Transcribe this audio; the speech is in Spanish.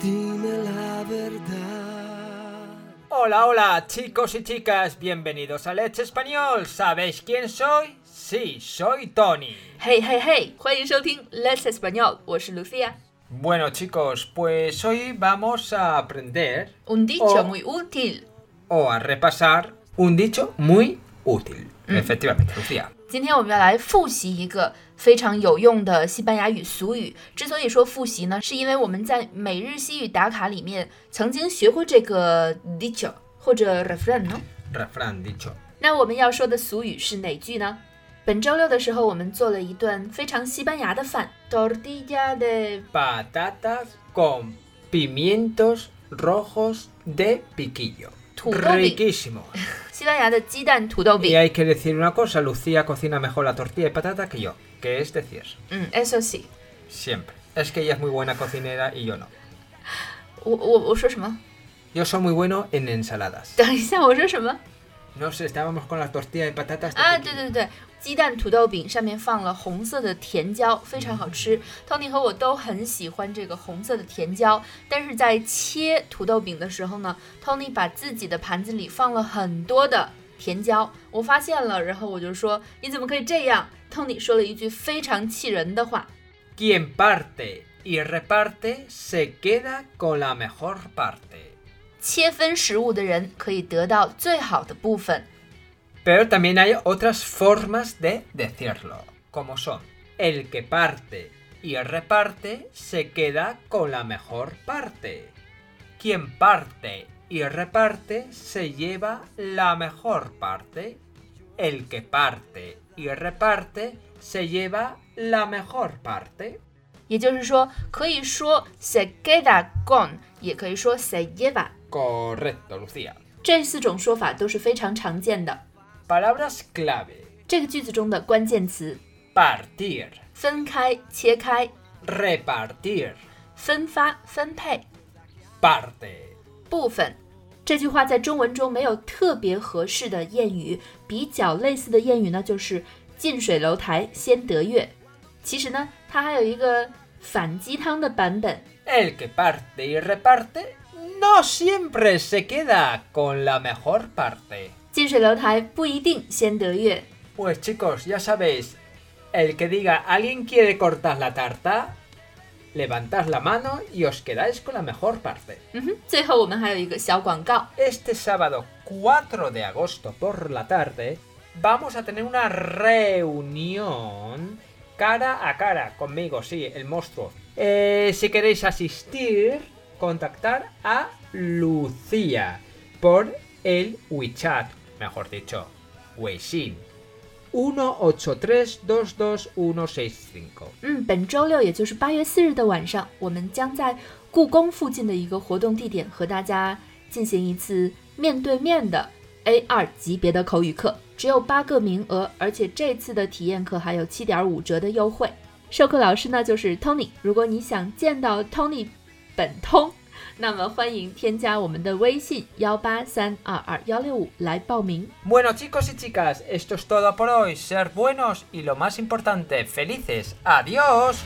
Dime la verdad. Hola, hola, chicos y chicas, bienvenidos a Let's Español. ¿Sabéis quién soy? Sí, soy Tony. 嘿嘿嘿，欢迎收听 Let's Español，我是 Lucia。 Bueno, chicos, pues hoy vamos a aprender Un dicho Oh. muy útil。 o a repasar un dicho muy útil. Efectivamente, Lucía. 今天我们要来复习一个非常有用的西班牙语俗语。之所以说复习呢，是因为我们在每日西语打卡里面曾经学过这个 dicho 或者 refrán 呢。Refrán dicho. 那我们要说的俗语是哪句呢？本周六的时候，我们做了一顿非常西班牙的饭，tortilla de Patatas con pimientos rojos de piquillo. Turobi. Riquísimo. 西班牙的鸡蛋土豆 Y 饼。 hay que decir una cosa, Lucía cocina mejor la tortilla de patata que yo. Que es decir, 嗯，eso sí。 siempre. Es que ella es muy buena cocinera y yo no. 我我我说什么？ Yo soy muy bueno en ensaladas. 等一下，我说什么？ No sé, estábamos con la tortilla de patatas. de 啊， piquillo. 对对对，鸡蛋土豆饼上面放了红色的甜椒，非常好吃。Tony 和我都很喜欢这个红色的甜椒，但是在切土豆饼的时候呢，Tony 把自己的盘子里放了很多的甜椒，我发现了，然后我就说你怎么可以这样？Tony 说了一句非常气人的话， Quien parte y reparte se queda con la mejor parte. 切分食物的人可以得到最好的部分。 Pero también hay otras formas de decirlo, como son el que parte y reparte se queda con la mejor parte. Quien parte y reparte se lleva la mejor parte. El que parte y reparte se lleva la mejor parte. 也就是说，可以说 se queda con，也可以说 se lleva。 Correcto, Lucía. 这四种说法都是非常常见的。Palabras clave. 这个句子中的关键词 Partir, 分开、切开、repartir, 分发、分配、parte. 部分。这句话在中文中没有特别合适的谚语，比较类似的谚语呢，就是“近水楼台先得月”。其实呢，它还有一个反鸡汤的版本。El que parte y reparte no siempre se queda con la mejor parte. 近水楼台不一定先得月。 Pues chicos, ya sabéis, el que diga alguien quiere cortar la tarta, levantad la mano y os quedáis con la mejor parte. 嗯哼，最后我们还有一个小广告。 Este sábado 4 de agosto por la tarde vamos a tener una reunión cara a cara conmigo, sí, el monstruo. Eh, si queréis asistir, contactar a Lucía por el WeChat, mejor dicho, Weixin. 183222165. 嗯，本周六也就是八月四日的晚上，我们将在故宫附近的一个活动地点和大家进行一次面对面的 A 二级别的口语课，只有八个名额，而且这次的体验课还有七点五折的优惠。授课老师呢就是 Tony，如果你想见到 Tony 本通，那么欢迎添加我们的微信幺八三二二幺六五来报名。 Bueno chicos y chicas, esto es todo por hoy. Ser buenos y lo más importante, felices. Adiós.